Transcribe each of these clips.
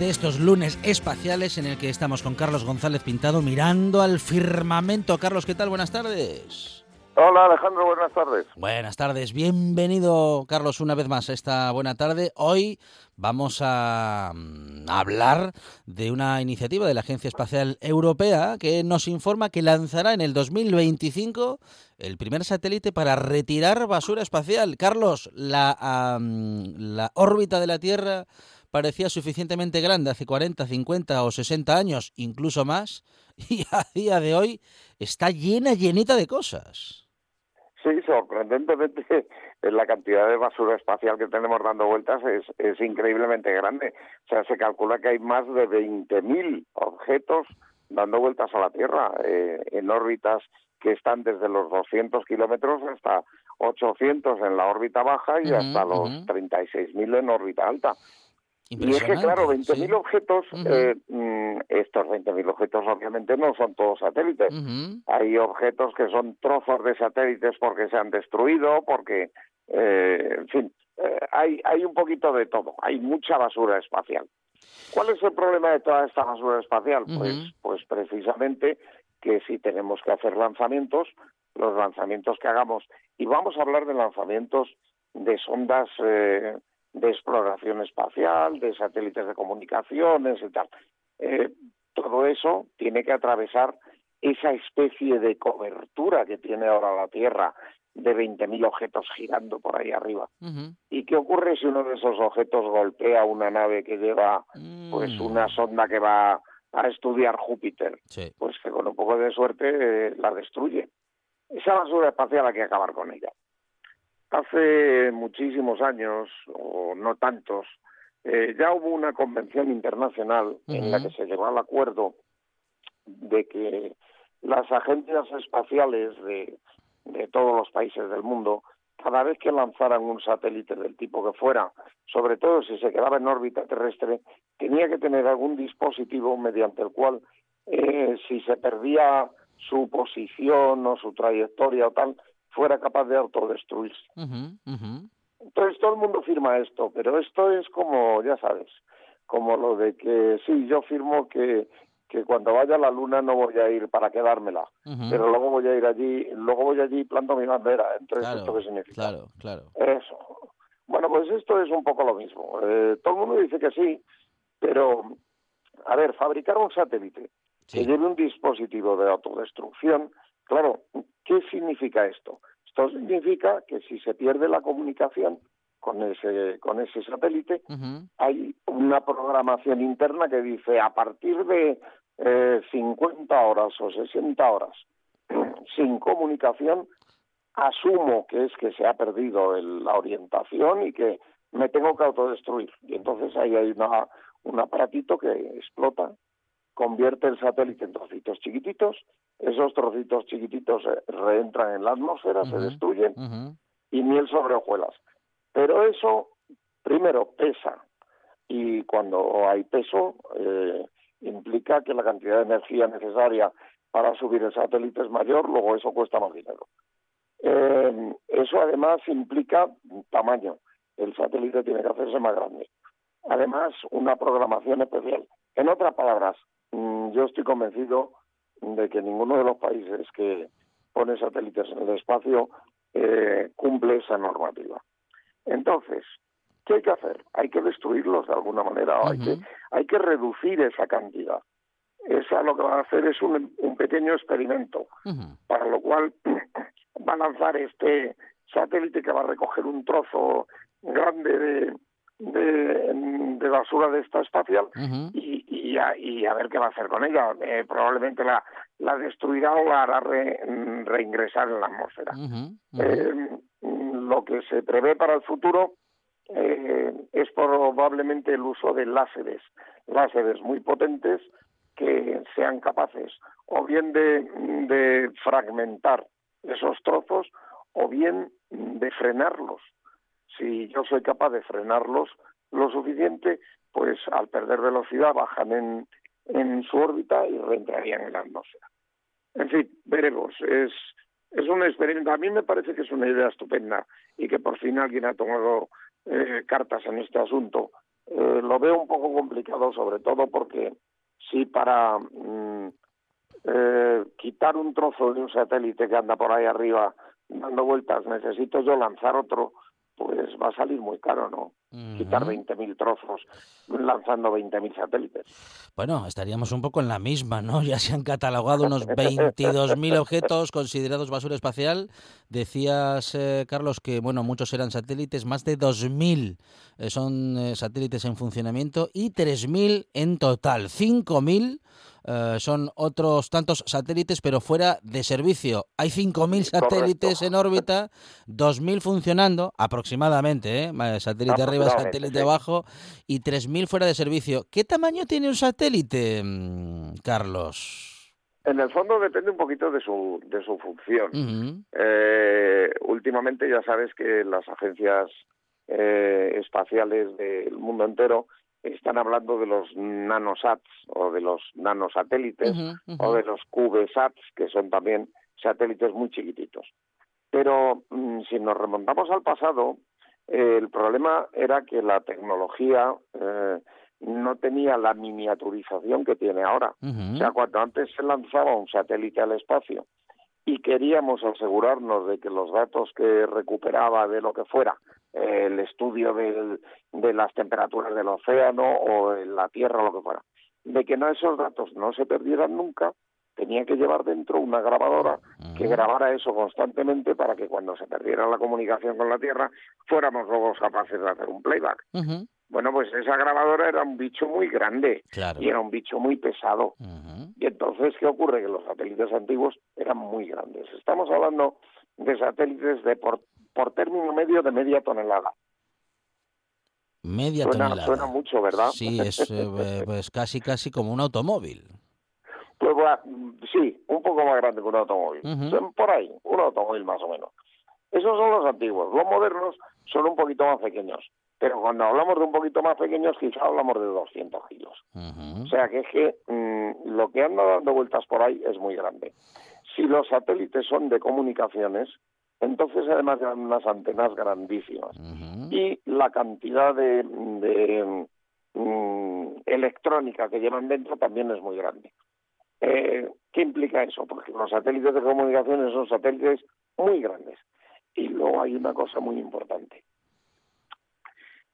De estos lunes espaciales en el que estamos con Carlos González Pintado mirando al firmamento. Carlos, ¿qué tal? Buenas tardes. Hola Alejandro, buenas tardes. Buenas tardes, bienvenido Carlos una vez más a esta buena tarde. Hoy vamos a mm, hablar de una iniciativa de la Agencia Espacial Europea que nos informa que lanzará en el 2025 el primer satélite para retirar basura espacial. Carlos, la, la órbita de la Tierra parecía suficientemente grande hace 40, 50 o 60 años, incluso más, y a día de hoy está llena, llenita de cosas. Sí, sorprendentemente eh, la cantidad de basura espacial que tenemos dando vueltas es, es increíblemente grande. O sea, se calcula que hay más de 20.000 objetos dando vueltas a la Tierra eh, en órbitas que están desde los 200 kilómetros hasta 800 en la órbita baja y hasta los ujú. 36.000 en órbita alta. Y es que, claro, 20.000 sí. objetos, Ujú. eh, mm, estos 20.000 objetos obviamente no son todos satélites. Hay objetos que son trozos de satélites porque se han destruido, porque, eh, en fin, eh, hay, hay un poquito de todo. Hay mucha basura espacial. ¿Cuál es el problema de toda esta basura espacial? Pues, pues precisamente que si tenemos que hacer lanzamientos, los lanzamientos que hagamos, y vamos a hablar de lanzamientos de sondas eh, de exploración espacial, de satélites de comunicaciones y tal. Eh, todo eso tiene que atravesar esa especie de cobertura que tiene ahora la Tierra de 20.000 objetos girando por ahí arriba. ¿Y qué ocurre si uno de esos objetos golpea una nave que lleva pues Mm. una sonda que va a estudiar Júpiter? Sí. Pues que con un poco de suerte eh, la destruye. Esa basura espacial hay que acabar con ella. Hace muchísimos años, o no tantos, eh, ya hubo una convención internacional en la que se llegó al acuerdo de que las agencias espaciales de, de todos los países del mundo, cada vez que lanzaran un satélite del tipo que fuera, sobre todo si se quedaba en órbita terrestre, tenía que tener algún dispositivo mediante el cual, eh, si se perdía su posición o su trayectoria o tal, fuera capaz de autodestruirse. Ujú. Entonces todo el mundo firma esto, pero esto es como, ya sabes, como lo de que sí, yo firmo que, que cuando vaya a la luna no voy a ir para quedármela, pero luego voy a ir allí, luego voy allí y planto mi bandera. Entonces, ¿esto Claro, qué significa? claro, claro. Eso. Bueno, pues esto es un poco lo mismo. Eh, todo el mundo dice que sí, pero, a ver, fabricar un satélite Sí. que lleve un dispositivo de autodestrucción, claro, ¿qué significa esto? Esto significa que si se pierde la comunicación con ese, con ese satélite, hay una programación interna que dice a partir de eh, 50 horas o 60 horas sin comunicación, asumo que es que se ha perdido el- la orientación y que me tengo que autodestruir. Y entonces ahí hay una, un aparatito que explota, convierte el satélite en trocitos chiquititos, esos trocitos chiquititos eh, reentran en la atmósfera, se destruyen y miel sobre hojuelas. Pero eso, primero, pesa. Y cuando hay peso, eh, implica que la cantidad de energía necesaria para subir el satélite es mayor, luego eso cuesta más dinero. Eh, eso además implica tamaño. El satélite tiene que hacerse más grande. Además, una programación especial. En otras palabras, yo estoy convencido de que ninguno de los países que pone satélites en el espacio eh, cumple esa normativa. Entonces, ¿qué hay que hacer? Hay que destruirlos de alguna manera, hay, que, hay que reducir esa cantidad. Esa lo que va a hacer es un, un pequeño experimento, para lo cual va a lanzar este satélite que va a recoger un trozo grande de, de, de basura de esta espacial y, y, a, y a ver qué va a hacer con ella. Eh, probablemente la, la destruirá o la hará re- reingresar en la atmósfera. Eh, lo que se prevé para el futuro eh, es probablemente el uso de láseres, láseres muy potentes que sean capaces o bien de, de fragmentar esos trozos o bien de frenarlos. Si yo soy capaz de frenarlos lo suficiente, pues al perder velocidad bajan en, en su órbita y reentrarían en la atmósfera. En fin, veremos. Es, es un experimento. A mí me parece que es una idea estupenda y que por fin alguien ha tomado eh, cartas en este asunto. Eh, lo veo un poco complicado, sobre todo porque si para mm, eh, quitar un trozo de un satélite que anda por ahí arriba dando vueltas necesito yo lanzar otro, pues va a salir muy caro, ¿no? Quitar Ujú. 20.000 trozos lanzando 20.000 satélites. Bueno, estaríamos un poco en la misma, ¿no? Ya se han catalogado unos 22.000 objetos considerados basura espacial. Decías, eh, Carlos, que bueno, muchos eran satélites, más de 2.000 eh, son eh, satélites en funcionamiento y 3.000 en total. 5.000 eh, son otros tantos satélites, pero fuera de servicio. Hay 5.000 satélites Correcto. en órbita, 2.000 funcionando aproximadamente, ¿eh? Satélite arriba, satélite sí. abajo y 3.000 fuera de servicio. ¿Qué tamaño tiene un satélite, mm, Carlos? En el fondo depende un poquito de su, de su función. Eh, últimamente ya sabes que las agencias eh, espaciales del mundo entero están hablando de los nanosats o de los nanosatélites o de los CubeSats, que son también satélites muy chiquititos. Pero mm, si nos remontamos al pasado, eh, el problema era que la tecnología eh, no tenía la miniaturización que tiene ahora. O sea, cuando antes se lanzaba un satélite al espacio y queríamos asegurarnos de que los datos que recuperaba de lo que fuera, el estudio del- de las temperaturas del océano o en la Tierra o lo que fuera, de que no esos datos no se perdieran nunca, tenía que llevar dentro una grabadora que grabara eso constantemente para que cuando se perdiera la comunicación con la Tierra fuéramos luego capaces de hacer un playback. Bueno, pues esa grabadora era un bicho muy grande Claro. y era un bicho muy pesado. Y entonces, ¿qué ocurre? Que los satélites antiguos eran muy grandes. Estamos hablando de satélites de por, por término medio de media tonelada. Media Suena, tonelada. suena mucho, ¿verdad? Sí, es eh, pues casi casi como un automóvil. Pues va- sí, un poco más grande que un automóvil. Son Por ahí, un automóvil más o menos. Esos son los antiguos. Los modernos son un poquito más pequeños. Pero cuando hablamos de un poquito más pequeños, quizá hablamos de 200 kilos. O sea que es que mm, lo que anda dando vueltas por ahí es muy grande. Si los satélites son de comunicaciones, entonces además llevan unas antenas grandísimas. Y la cantidad de, de, mm, electrónica que llevan dentro también es muy grande. Eh, ¿Qué implica eso? Porque los satélites de comunicaciones son satélites muy grandes. Y luego hay una cosa muy importante.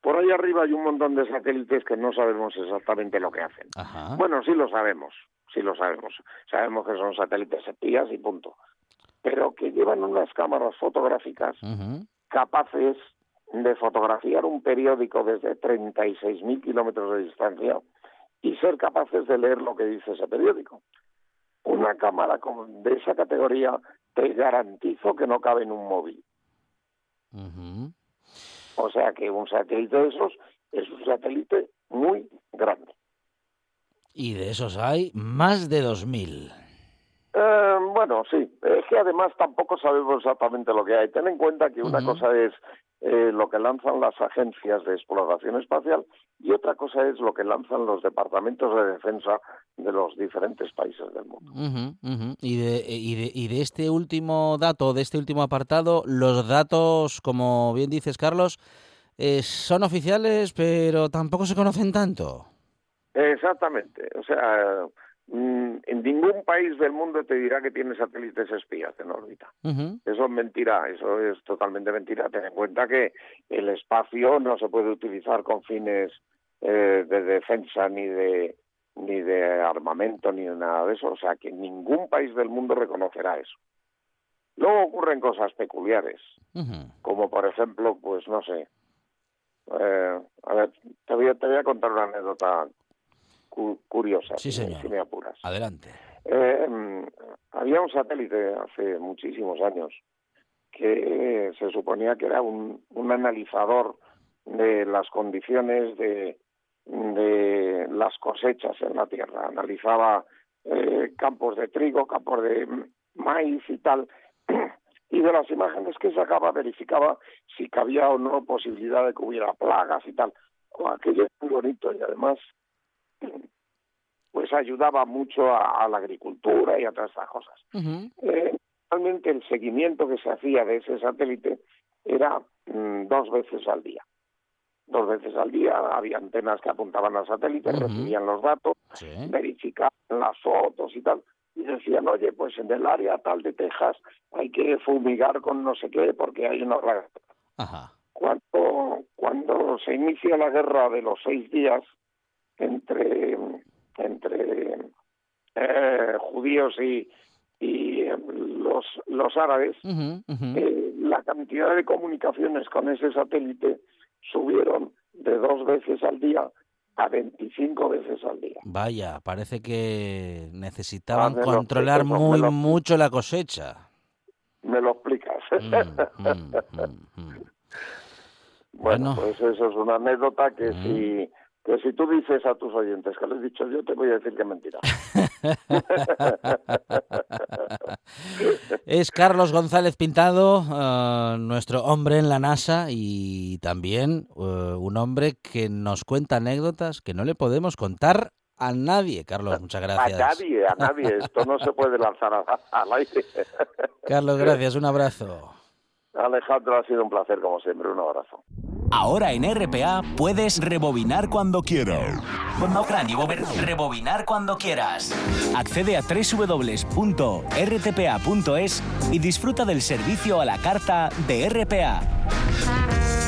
Por ahí arriba hay un montón de satélites que no sabemos exactamente lo que hacen. Ajá. Bueno, sí lo sabemos, sí lo sabemos. Sabemos que son satélites espías y punto. Pero que llevan unas cámaras fotográficas capaces de fotografiar un periódico desde 36.000 kilómetros de distancia y ser capaces de leer lo que dice ese periódico. Una cámara de esa categoría te garantizo que no cabe en un móvil. O sea que un satélite de esos es un satélite muy grande. Y de esos hay más de 2.000. Eh, bueno, sí. Es que además tampoco sabemos exactamente lo que hay. Ten en cuenta que una cosa es eh, lo que lanzan las agencias de exploración espacial y otra cosa es lo que lanzan los departamentos de defensa de los diferentes países del mundo. Y, de, y, de, y de este último dato, de este último apartado, los datos, como bien dices, Carlos, eh, son oficiales, pero tampoco se conocen tanto. Exactamente. O sea, mm, en ningún país del mundo te dirá que tiene satélites espías en órbita. Eso es mentira, eso es totalmente mentira. Ten en cuenta que el espacio no se puede utilizar con fines eh, de defensa ni de ni de armamento ni de nada de eso. O sea, que ningún país del mundo reconocerá eso. Luego ocurren cosas peculiares, como por ejemplo, pues no sé. eh, a ver, te voy a, te voy a contar una anécdota cu- curiosa, Sí, señor. si me apuras. Adelante. Eh, mm, había un satélite hace muchísimos años que se suponía que era un, un analizador de las condiciones de, de las cosechas en la tierra. Analizaba eh, campos de trigo, campos de maíz y tal. Y de las imágenes que sacaba verificaba si cabía o no posibilidad de que hubiera plagas y tal. Oh, aquello es muy bonito y además pues ayudaba mucho a, a la agricultura y a todas estas cosas. Eh, realmente el seguimiento que se hacía de ese satélite era mm, dos veces al día. Dos veces al día había antenas que apuntaban al satélite, recibían los datos, Sí. verificaban las fotos y tal, y decían, oye, pues en el área tal de Texas hay que fumigar con no sé qué porque hay una. Ajá. Cuando, cuando se inicia la guerra de los seis días entre, entre eh, judíos y, y eh, los, los árabes, eh, la cantidad de comunicaciones con ese satélite subieron de dos veces al día a 25 veces al día. Vaya, parece que necesitaban Ah, controlar explico, muy lo- mucho la cosecha. ¿Me lo explicas? Mm, mm, mm. Bueno, Bueno. pues eso es una anécdota que si que si tú dices a tus oyentes que lo he dicho yo, te voy a decir que es mentira. Es Carlos González Pintado, eh, nuestro hombre en la NASA y también eh, un hombre que nos cuenta anécdotas que no le podemos contar a nadie. Carlos, muchas A gracias. nadie, a nadie. Esto no se puede lanzar a- al aire. Carlos, gracias, un abrazo. Alejandro, ha sido un placer como siempre. Un abrazo. Ahora en RPA puedes rebobinar cuando quieras. Rebobinar cuando quieras. Accede a www.rtpa.es y disfruta del servicio a la carta de RPA.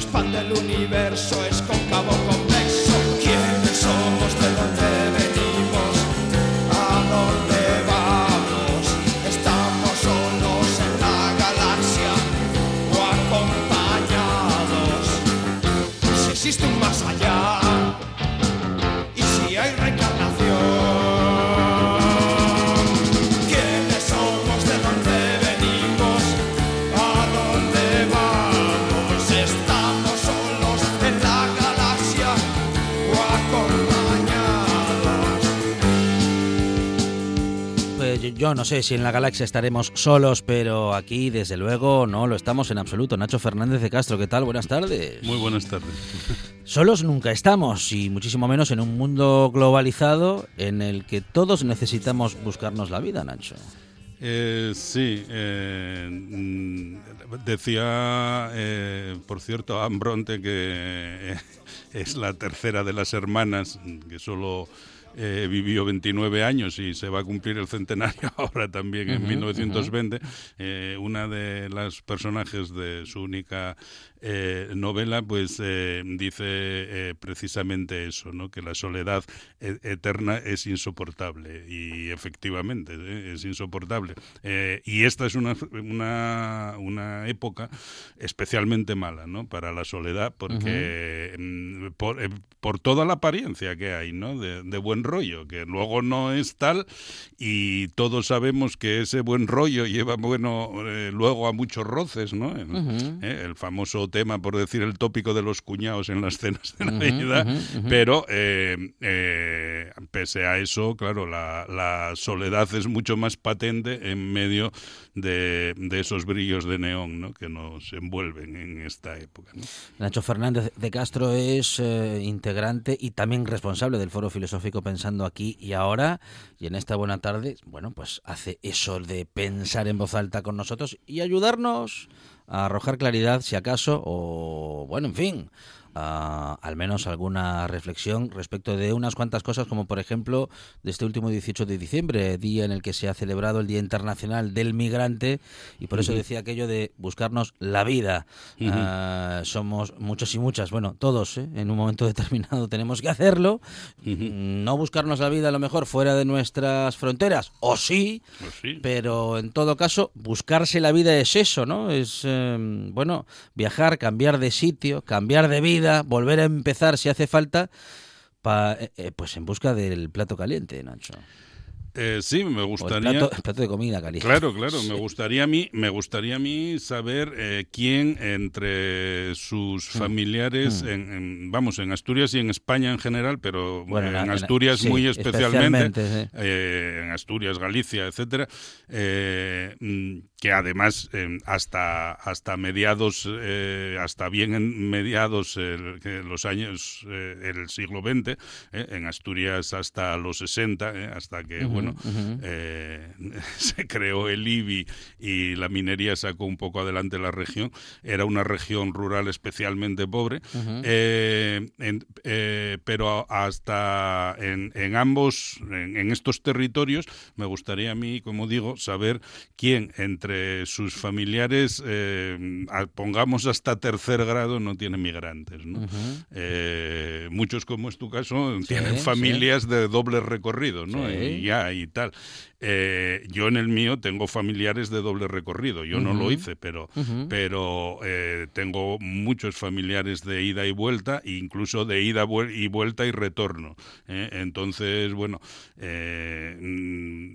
Expande el universo, yo- no sé si en la galaxia estaremos solos, pero aquí desde luego no lo estamos en absoluto. Nacho Fernández de Castro, ¿qué tal? Buenas tardes. Muy buenas tardes. Solos nunca estamos, y muchísimo menos en un mundo globalizado en el que todos necesitamos buscarnos la vida, Nacho. Eh, sí, eh, decía, eh, por cierto, Ambronte que eh, es la tercera de las hermanas, que solo eh, vivió 29 años y se va a cumplir el centenario ahora también en 1920. Eh, una de las personajes de su única eh, novela, pues eh, dice eh, precisamente eso, ¿no? que la soledad e- eterna es insoportable y efectivamente es insoportable. Y esta es una, una, una época especialmente mala ¿no? para la soledad porque mm, por, por toda la apariencia que hay ¿no? de, de buen rollo, que luego no es tal y todos sabemos que ese buen rollo lleva bueno luego a muchos roces, ¿no? El famoso tema, por decir el tópico de los cuñados en las cenas de Navidad, pero eh, eh, pese a eso, claro, la, la soledad es mucho más patente en medio de, de esos brillos de neón ¿no? que nos envuelven en esta época. ¿no? Nacho Fernández de Castro es eh, integrante y también responsable del Foro Filosófico Pensando aquí y ahora. Y en esta buena tarde, bueno, pues hace eso de pensar en voz alta con nosotros y ayudarnos arrojar claridad, si acaso, o bueno, en fin, a- al menos alguna reflexión respecto de unas cuantas cosas, como por ejemplo de este último 18 de diciembre, día en el que se ha celebrado el Día Internacional del Migrante, y por eso decía aquello de buscarnos la vida. Ah, somos muchos y muchas, bueno, todos, ¿eh? en un momento determinado tenemos que hacerlo. No buscarnos la vida a lo mejor fuera de nuestras fronteras, o sí, Pues sí. pero en todo caso, buscarse la vida es eso, ¿no? Es, eh, bueno, viajar, cambiar de sitio, cambiar de vida, volver a empezar si hace falta, pa- eh, eh, pues en busca del plato caliente, Nacho. Eh, sí, me el gustaría... plato, el plato de comida caliente. Claro, claro. Me gustaría a mí, me gustaría a mí saber eh, quién entre sus Mm. familiares, en, en- vamos, en Asturias y en España en general, pero Bueno, en, Asturias muy especialmente, especialmente, sí. eh, en Asturias, Galicia, etcétera, mm, que además eh, hasta hasta mediados, eh, hasta bien en mediados los años eh, el siglo XX, en Asturias hasta los 60, eh, hasta que bueno eh, se creó el IBI y la minería sacó un poco adelante la región. Era una región rural especialmente pobre, en- pero hasta en, en ambos, en, en estos territorios, me gustaría a mí, como digo, saber quién entre sus familiares, eh, pongamos hasta tercer grado, no tiene migrantes. ¿no? Eh, muchos, como es tu caso, tienen sí. familias de doble recorrido, ¿no? Sí. Y ya y tal. Eh, yo en el mío tengo familiares de doble recorrido. Yo no lo hice, pero, pero eh, tengo muchos familiares de ida y vuelta, incluso de ida y vuelta y retorno. ¿eh? Entonces, bueno,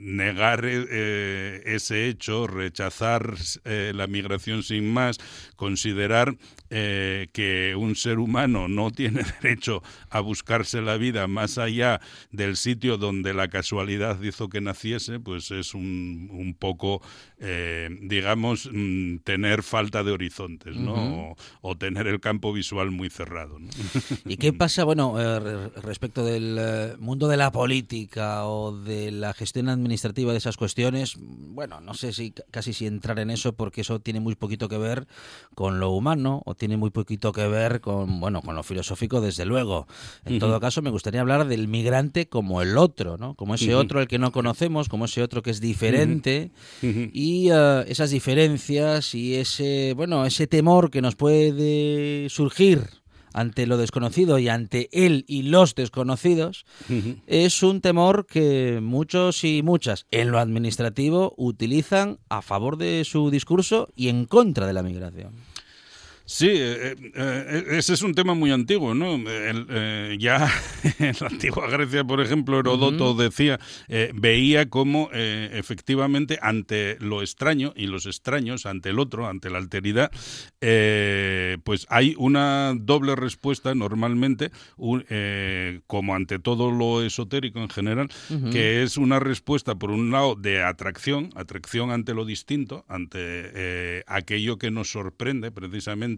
negar ese hecho, rechazar la migración sin más, considerar que un ser humano no tiene derecho a buscarse la vida más allá del sitio donde la casualidad hizo que naciese, pues es un, un poco, eh, digamos, mm, tener falta de horizontes, ¿no? o, o tener el campo visual muy cerrado. ¿no? ¿Y qué pasa, bueno, eh, re- respecto del eh, mundo de la política o de la gestión administrativa de esas cuestiones? Bueno, no sé si casi si entrar en eso porque eso tiene muy poquito que ver con lo humano o tiene muy poquito que ver con, bueno, con lo filosófico, desde luego. En todo caso, me gustaría hablar del migrante como el otro, ¿no? Como ese otro al que no conocemos, como ese otro que es diferente y eh, esas diferencias y ese bueno ese temor que nos puede surgir ante lo desconocido y ante él y los desconocidos es un temor que muchos y muchas en lo administrativo utilizan a favor de su discurso y en contra de la migración. Sí, eh, eh, ese es un tema muy antiguo, ¿no? El, eh, ya en la antigua Grecia, por ejemplo, Herodoto decía, eh, veía cómo eh, efectivamente ante lo extraño y los extraños, ante el otro, ante la alteridad, eh, pues hay una doble respuesta normalmente, un- eh, como ante todo lo esotérico en general, que es una respuesta, por un lado, de atracción, atracción ante lo distinto, ante eh, aquello que nos sorprende precisamente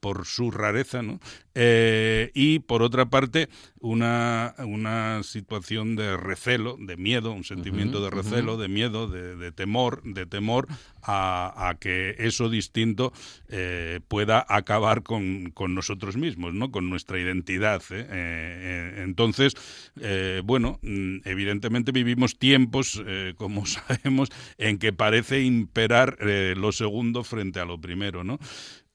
por su rareza, ¿no? Eh, y por otra parte, una, una situación de recelo, de miedo, un sentimiento de recelo, de miedo, de, de temor, de temor a, a que eso distinto eh, pueda acabar con, con nosotros mismos, ¿no? Con nuestra identidad. ¿eh? Entonces, bueno, mm, evidentemente vivimos tiempos, como sabemos, en que parece imperar lo segundo frente a lo primero, ¿no?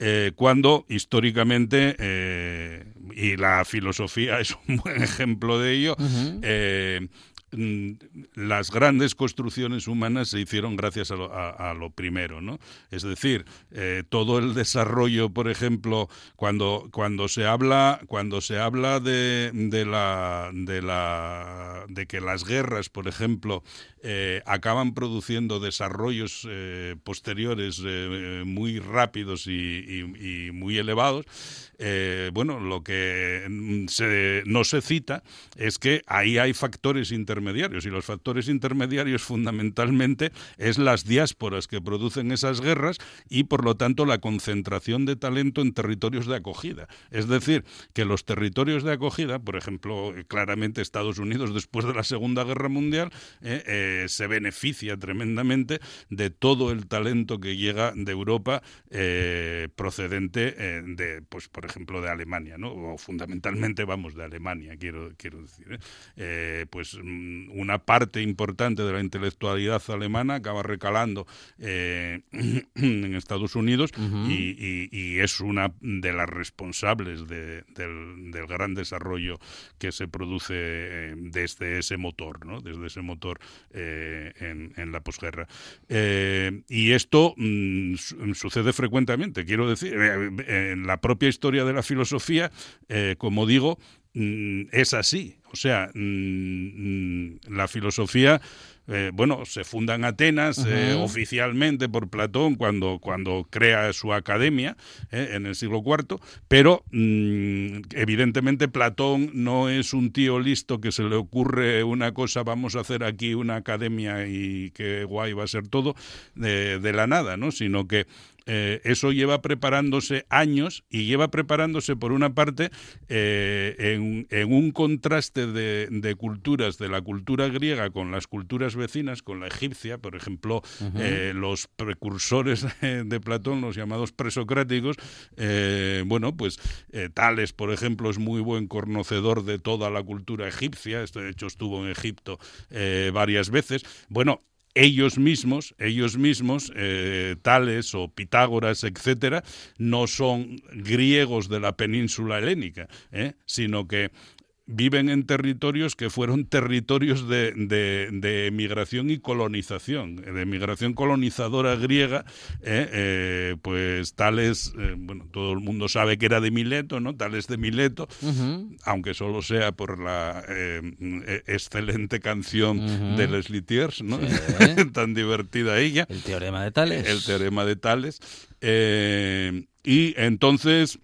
Eh, cuando históricamente, eh, y la filosofía es un buen ejemplo de ello, eh, mm, las grandes construcciones humanas se hicieron gracias a lo, a- a lo primero, ¿no? Es decir, eh, todo el desarrollo, por ejemplo, cuando, cuando se habla, cuando se habla de, de la, de la de que las guerras, por ejemplo, eh, acaban produciendo desarrollos eh, posteriores eh, muy rápidos y, muy elevados, bueno, lo que mm, se- no se cita es que ahí hay factores intermediarios y los factores intermediarios fundamentalmente es las diásporas que producen esas guerras y por lo tanto la concentración de talento en territorios de acogida. Es decir, que los territorios de acogida, por ejemplo, claramente Estados Unidos después de la Segunda Guerra Mundial, eh, se beneficia tremendamente de todo el talento que llega de Europa eh, procedente eh, de, pues por ejemplo, de Alemania, ¿no? O fundamentalmente, vamos, de Alemania, quiero, quiero decir. pues mm, una parte importante de la intelectualidad alemana acaba recalando en Estados Unidos y, y- y es una de las responsables de- del, del gran desarrollo que se produce desde ese motor, ¿no? Desde ese motor eh, en, en la posguerra. Eh, y esto mm, su- sucede frecuentemente, quiero decir, eh, en la propia historia de la filosofía, eh, como digo, mm, es así. O sea, mm, la filosofía, eh, bueno, se funda en Atenas eh, oficialmente por Platón cuando, cuando crea su academia eh, en el siglo IV, pero mm, evidentemente Platón no es un tío listo que se le ocurre una cosa, vamos a hacer aquí una academia y qué guay va a ser todo, de, de la nada, ¿no? Sino que eh, eso lleva preparándose años y lleva preparándose por una parte eh, en, en un contraste de, de culturas, de la cultura griega con las culturas vecinas, con la egipcia, por ejemplo, eh, los precursores de, de Platón, los llamados presocráticos, bueno, pues Tales, por ejemplo, es muy buen conocedor de toda la cultura egipcia, esto de hecho estuvo en Egipto varias veces. Bueno, ellos mismos, ellos mismos, eh, Tales o Pitágoras, etcétera, no son griegos de la península helénica, ¿eh? sino que viven en territorios que fueron territorios de, de, de migración y colonización, de migración colonizadora griega, ¿eh? Eh, pues Tales, eh, bueno, todo el mundo sabe que era de Mileto, ¿no? Tales de Mileto, aunque solo sea por la eh, excelente canción de Leslie Tiers, ¿no? Sí. Tan divertida ella. El teorema de Tales. El teorema de Tales. Y entonces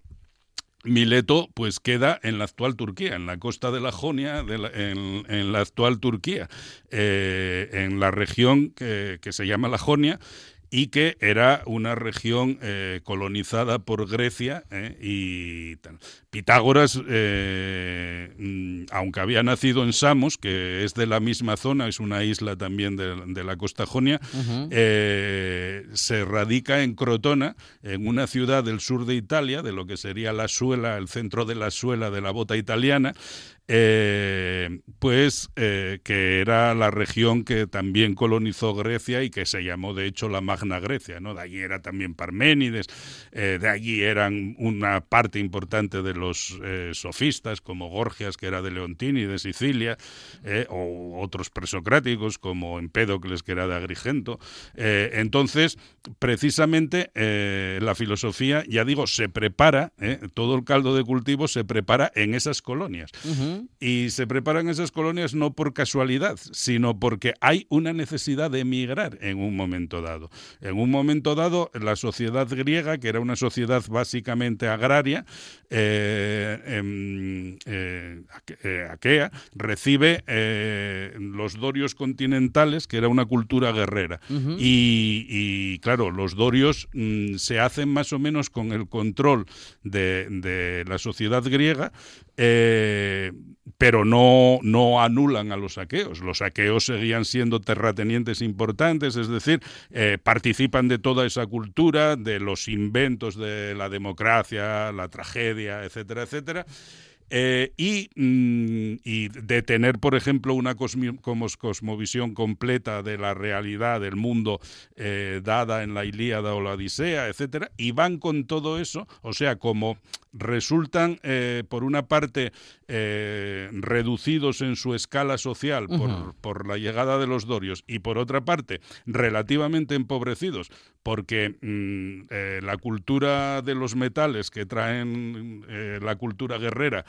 Mileto pues queda en la actual Turquía, en la costa de la Jonia, de la- en, la actual Turquía, eh, en la región que, que se llama la Jonia y que era una región eh, colonizada por Grecia eh, y. Pitágoras, eh, mm, aunque había nacido en Samos, que es de la misma zona, es una isla también de, de la costa jonia, se radica en Crotona, en una ciudad del sur de Italia, de lo que sería la suela, el centro de la suela de la bota italiana, eh, pues eh, que era la región que también colonizó Grecia y que se llamó de hecho la Magna Grecia, ¿no? De allí era también Parménides, eh, de allí eran una parte importante de los sofistas como Gorgias, que era de Leontini, de Sicilia, o otros presocráticos como Empédocles, que era de Agrigento. Entonces, precisamente la filosofía, ya digo, se prepara, todo el caldo de cultivo se prepara en esas colonias. Y se preparan esas colonias no por casualidad, sino porque hay una necesidad de emigrar en un momento dado. En un momento dado, la sociedad griega, que era una sociedad básicamente agraria, eh, em, eh, aque- eh, aquea, recibe los dorios continentales, que era una cultura guerrera. y, y, claro, los dorios mm, se hacen más o menos con el control de, de la sociedad griega, eh, pero no, no anulan a los aqueos. Los aqueos seguían siendo terratenientes importantes, es decir, eh, participan de toda esa cultura, de los inventos de la democracia, la tragedia, etcétera, etcétera. eh, y, mm, y de tener, por ejemplo, una cosmovisión completa de la realidad del mundo eh, dada en la Ilíada o la Odisea, etcétera, y van con todo eso, o sea, como resultan, eh, por una parte, eh, reducidos en su escala social por, la llegada de los dorios y por otra parte, relativamente empobrecidos porque mm, eh, la cultura de los metales que traen la cultura guerrera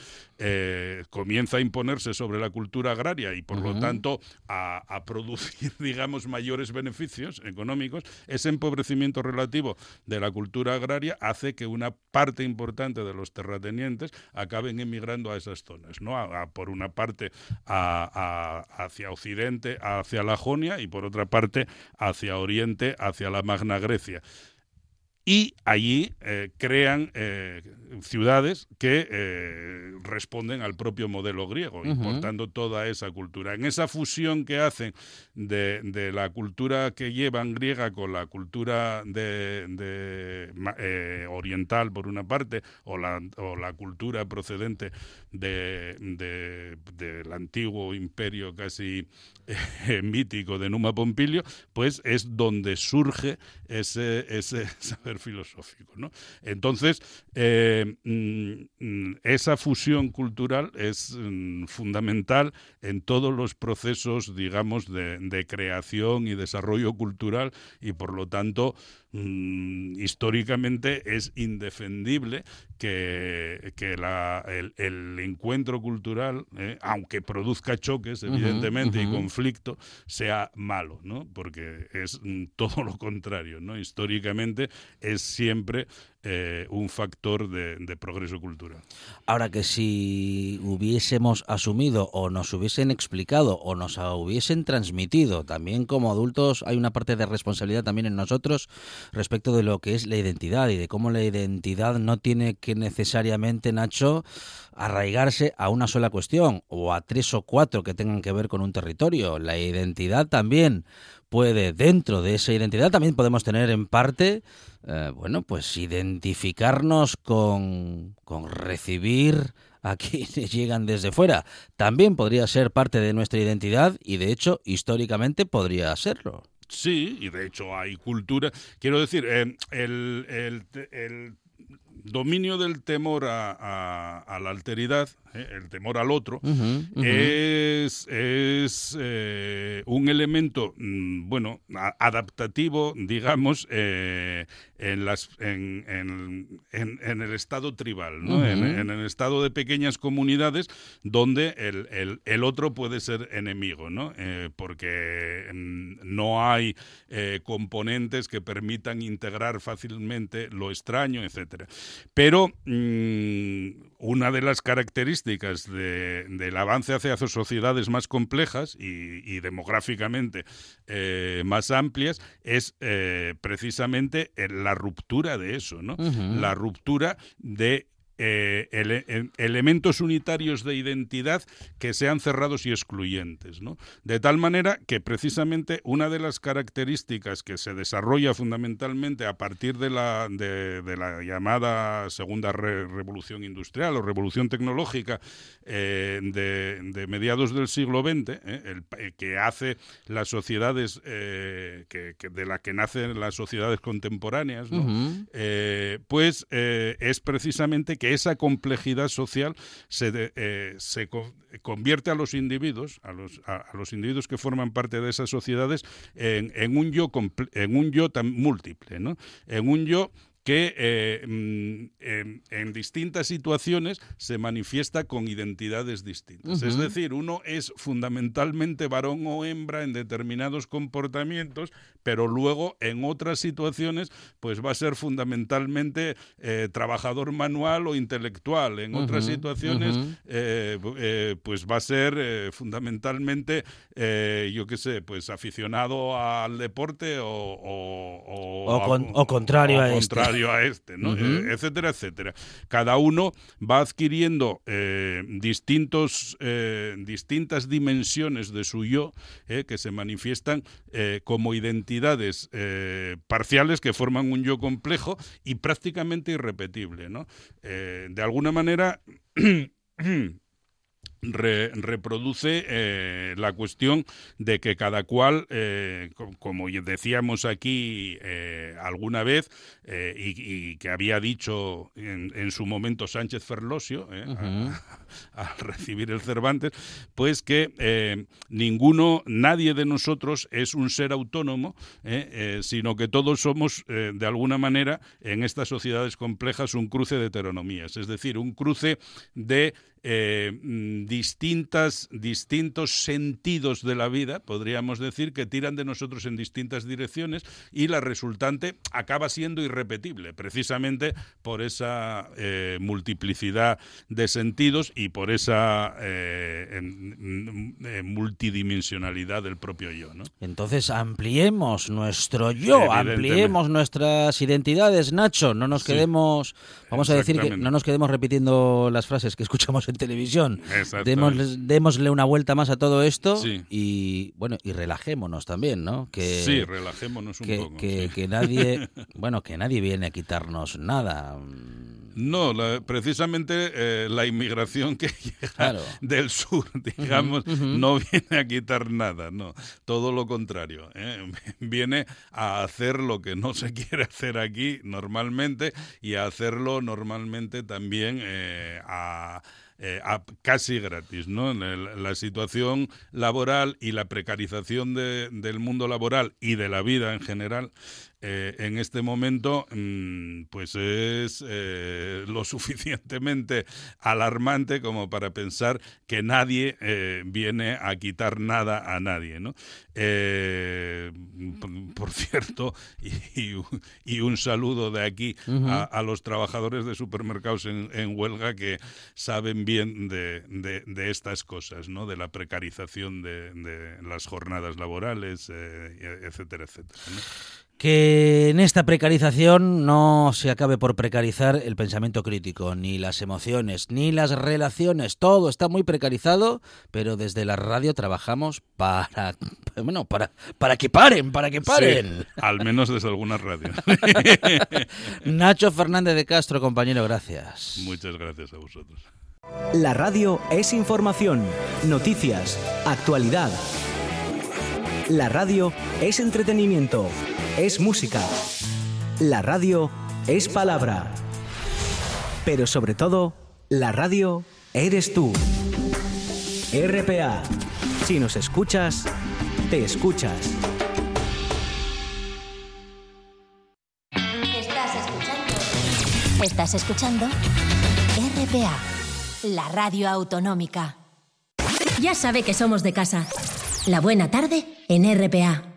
comienza a imponerse sobre la cultura agraria y por lo tanto a, a producir, digamos, mayores beneficios económicos, ese empobrecimiento relativo de la cultura agraria hace que una parte importante de los terratenientes acaben emigrando a esas zonas, ¿no? Por una parte a- hacia Occidente, hacia la Jonia y por otra parte hacia Oriente, hacia la Magna Grecia. Y allí eh, crean eh, ciudades que eh, responden al propio modelo griego, importando toda esa cultura. En esa fusión que hacen de, de la cultura que llevan griega con la cultura de, de, oriental, por una parte, o la, o la cultura procedente de- de- del antiguo imperio casi mítico de Numa Pompilio, pues es donde surge ese, ese saber filosófico. ¿no? Entonces, eh, mm, esa fusión cultural es mm, fundamental en todos los procesos, digamos, de creación y desarrollo cultural y, por lo tanto, mm, históricamente es indefendible que, que la- el, el encuentro cultural, eh, aunque produzca choques, evidentemente, y conflicto, sea malo, ¿no? Porque es mm, todo lo contrario, ¿no? Históricamente es siempre eh, un factor de, de progreso cultural. Ahora que si hubiésemos asumido o nos hubiesen explicado o nos hubiesen transmitido, también como adultos hay una parte de responsabilidad también en nosotros respecto de lo que es la identidad y de cómo la identidad no tiene que necesariamente, Nacho, arraigarse a una sola cuestión o a tres o cuatro que tengan que ver con un territorio. La identidad también puede, dentro de esa identidad, también podemos tener en parte, eh, bueno, pues identificarnos con, con recibir a quienes llegan desde fuera. También podría ser parte de nuestra identidad y, de hecho, históricamente podría serlo. Sí, y de hecho hay cultura. Quiero decir, eh, el, el- el dominio del temor a, a- la alteridad, eh, el temor al otro, es, es, eh, un elemento, mm, bueno, a- adaptativo, digamos, eh, en, las, en, en- en- en el estado tribal, ¿no? En, en el estado de pequeñas comunidades donde el, el- el otro puede ser enemigo, ¿no? Porque mm, no hay componentes que permitan integrar fácilmente lo extraño, etcétera. Pero mm, una de las características de- del avance hacia sociedades más complejas y, y demográficamente eh, más amplias es eh, precisamente eh, la ruptura de eso, ¿no? La ruptura de eh, ele- en- elementos unitarios de identidad que sean cerrados y excluyentes. ¿no? De tal manera que precisamente una de las características que se desarrolla fundamentalmente a partir de la, de, de la llamada segunda re- revolución industrial o revolución tecnológica eh, de, de mediados del siglo XX, eh, el eh, que hace las sociedades, eh, que, que de la que nacen las sociedades contemporáneas, eh, pues eh, es precisamente que esa complejidad social se, de- eh, se co- convierte a los individuos, a los, a, a los individuos que forman parte de esas sociedades, en, en un yo en un yo tan múltiple, ¿no? En un yo que eh, mm, en, en distintas situaciones se manifiesta con identidades distintas. Es decir, uno es fundamentalmente varón o hembra en determinados comportamientos, pero luego en otras situaciones pues va a ser fundamentalmente eh, trabajador manual o intelectual. En otras situaciones eh, eh, pues va a ser fundamentalmente, yo qué sé, pues aficionado al deporte o, o, o- O con- o contrario o a este. contrario a este, ¿no? Eh, etcétera, etcétera. Cada uno va adquiriendo eh, distintos, eh, distintas dimensiones de su yo eh, que se manifiestan como identidades parciales que forman un yo complejo y prácticamente irrepetible. ¿no? De alguna manera, re- reproduce eh, la cuestión de que cada cual, eh, co- como decíamos aquí eh, alguna vez, y, y que había dicho en, en su momento Sánchez Ferlosio, al recibir el Cervantes, pues que ninguno, nadie de nosotros es un ser autónomo, sino que todos somos, de alguna manera, en estas sociedades complejas, un cruce de heteronomías, es decir, un cruce de eh, mm, distintas, distintos sentidos de la vida, podríamos decir, que tiran de nosotros en distintas direcciones y la resultante acaba siendo irrepetible, precisamente por esa eh, multiplicidad de sentidos y por esa eh, en- mm, multidimensionalidad del propio yo. ¿no? Entonces ampliemos nuestro yo, ampliemos nuestras identidades, Nacho. No nos Sí. quedemos, vamos a decir que no nos quedemos repitiendo las frases que escuchamos en televisión. Démosle, démosle una vuelta más a todo esto Sí. y bueno y relajémonos también, ¿no? Que, sí, relajémonos un que, poco. que- sí. que nadie, bueno, que nadie viene a quitarnos nada. No, la- precisamente eh, la inmigración que llega Claro. del sur, digamos, no viene a quitar nada, no, todo lo contrario, ¿eh? viene a hacer lo que no se quiere hacer aquí normalmente y a hacerlo normalmente también eh, a eh, casi gratis, ¿no? La, la situación laboral y la precarización de- del mundo laboral y de la vida en general eh, en este momento, mm, pues es eh, lo suficientemente alarmante como para pensar que nadie eh, viene a quitar nada a nadie, ¿no? Por- por cierto, y, y un- saludo de aquí a, a los trabajadores de supermercados en, en huelga que saben bien de, de- de estas cosas, ¿no? De la precarización de, de las jornadas laborales, etcétera, etcétera. ¿no? Que en esta precarización no se acabe por precarizar el pensamiento crítico, ni las emociones, ni las relaciones. Todo está muy precarizado, pero desde la radio trabajamos para, bueno, para, para que paren, para que paren. Sí, al menos desde alguna radio. Nacho Fernández de Castro, compañero, gracias. Muchas gracias a vosotros. La radio es información, noticias, actualidad. La radio es entretenimiento, es música. La radio es palabra. Pero sobre todo, la radio eres tú. RPA. Si nos escuchas, te escuchas. Estás escuchando. Estás escuchando RPA, la radio autonómica. Ya sabe que somos de casa. La buena tarde en RPA.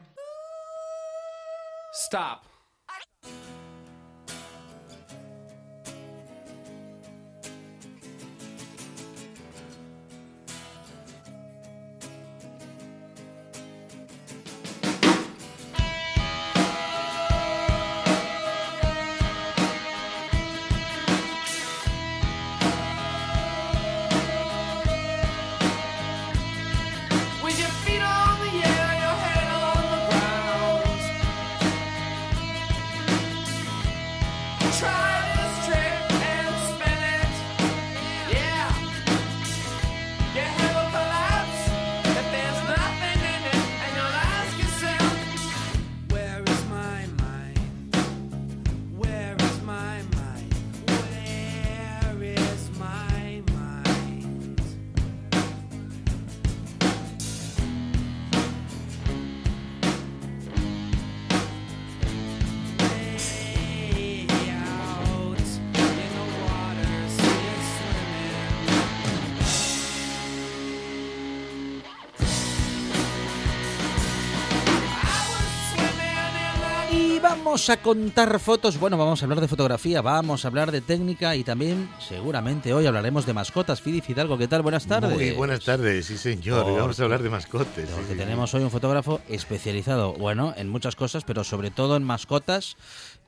Stop. Vamos a contar fotos, bueno, vamos a hablar de fotografía, vamos a hablar de técnica y también seguramente hoy hablaremos de mascotas. Fidi Fidalgo, ¿qué tal? Buenas tardes. Muy buenas tardes, sí señor. Por- Vamos a hablar de mascotes. sí, Porque sí, tenemos hoy un fotógrafo especializado, bueno, en muchas cosas, pero sobre todo en mascotas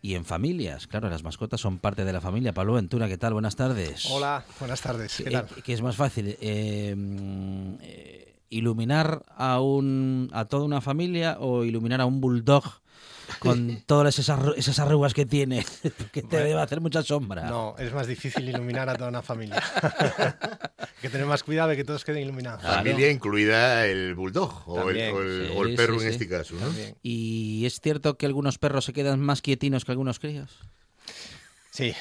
y en familias. Claro, las mascotas son parte de la familia. Pablo Ventura, ¿qué tal? Buenas tardes. Hola, buenas tardes. ¿Qué ¿Qué, tal? qué es más fácil? eh, eh, ¿Iluminar a, un, a toda una familia o iluminar a un bulldog con todas esas, esas arrugas que tiene, que te debe hacer mucha sombra. No, es más difícil iluminar a toda una familia. Hay que tener más cuidado de que todos queden iluminados. Familia incluida el bulldog o el, También. o el- Sí, o el perro sí, en sí. este caso. ¿Y es cierto que algunos perros se quedan más quietinos que algunos críos? Sí.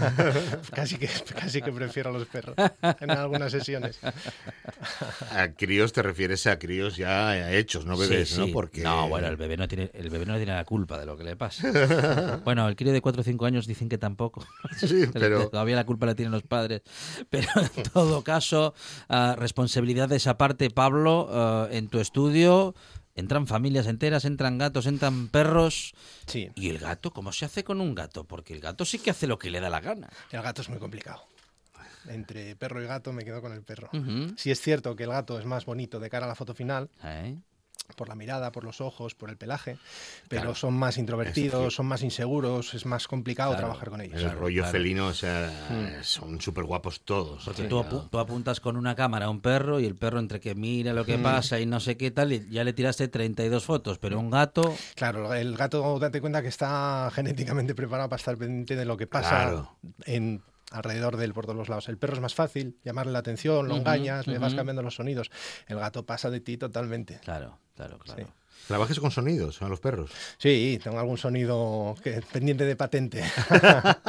casi, que, casi que prefiero a los perros en algunas sesiones. A críos te refieres a críos ya hechos, no bebés, Sí, ¿no? Porque No, bueno, el bebé no tiene, el bebé no tiene la culpa de lo que le pasa. bueno, el crío de 4 o 5 años dicen que tampoco. Sí, pero Todavía la culpa la tienen los padres. Pero en todo caso, ah, responsabilidad de esa parte, Pablo, ah, en tu estudio. Entran familias enteras, entran gatos, entran perros. Sí, ¿Y el gato? ¿Cómo se hace con un gato? Porque el gato sí que hace lo que le da la gana. el gato es muy complicado. Entre perro y gato me quedo con el perro. Ujú. Sí es cierto que el gato es más bonito de cara a la foto final, ¿Eh? Por la mirada, por los ojos, por el pelaje, pero Claro. son más introvertidos, son más inseguros, es más complicado Claro. trabajar con ellos. el rollo claro. felino, o sea, son súper guapos todos. Porque Sí, tú, claro. apu- tú apuntas con una cámara a un perro y el perro entre que mira lo que pasa y no sé qué tal, y ya le tiraste 32 fotos, pero un gato... Claro, el gato, date cuenta que está genéticamente preparado para estar pendiente de lo que pasa Claro. en alrededor de él por todos los lados. El perro es más fácil, llamarle la atención, lo engañas, le vas cambiando los sonidos. El gato pasa de ti totalmente. Claro, claro, claro. Sí. ¿Trabajas con sonidos a los perros? Sí, tengo algún sonido que, pendiente de patente. Ajá,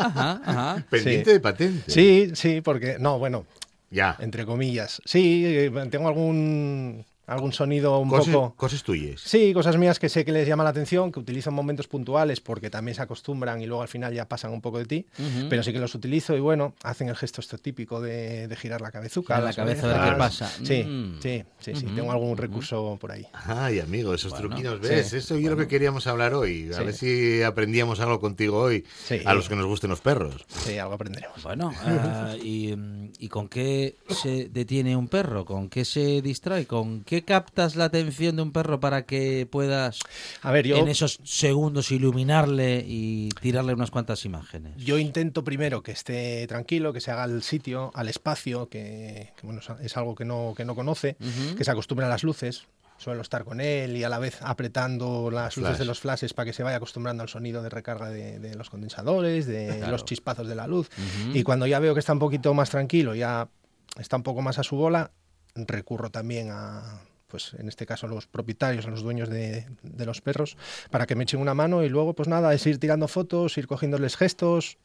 ajá. Pendiente de patente. Sí, sí, porque, no, bueno, Ya. entre comillas. Sí, eh, tengo algún, algún sonido un Cosas, poco... cosas tuyas. Sí, cosas mías que sé que les llama la atención, que utilizo en momentos puntuales porque también se acostumbran y luego al final ya pasan un poco de ti, Ujú. pero sí que los utilizo y bueno, hacen el gesto esto típico de, de girar la cabezuca. Girar la cabeza ver qué pasa. Sí, Mm. sí, sí, sí, Ujú, tengo algún recurso por ahí. Ay, amigo, esos Bueno, truquinos, sí, ¿ves? Eso es lo que queríamos hablar hoy. A Sí. ver si aprendíamos algo contigo hoy, Sí. a los que nos gusten los perros. Sí, algo aprenderemos. Bueno, ah, y, mm, ¿y con qué se detiene un perro? ¿Con qué se distrae? ¿Con qué captas la atención de un perro para que puedas A ver, yo, en esos segundos iluminarle y tirarle unas cuantas imágenes? yo intento primero que esté tranquilo, que se haga al sitio, al espacio, que, que, bueno, es algo que no, que no conoce, que se acostumbre a las luces. Suelo estar con él y a la vez apretando las luces Flash. de los flashes para que se vaya acostumbrando al sonido de recarga de, de los condensadores, de Claro. los chispazos de la luz. Y cuando ya veo que está un poquito más tranquilo, ya está un poco más a su bola, recurro también a, pues en este caso a los propietarios, a los dueños de, de los perros, para que me echen una mano y luego pues nada, es ir tirando fotos, ir cogiéndoles gestos.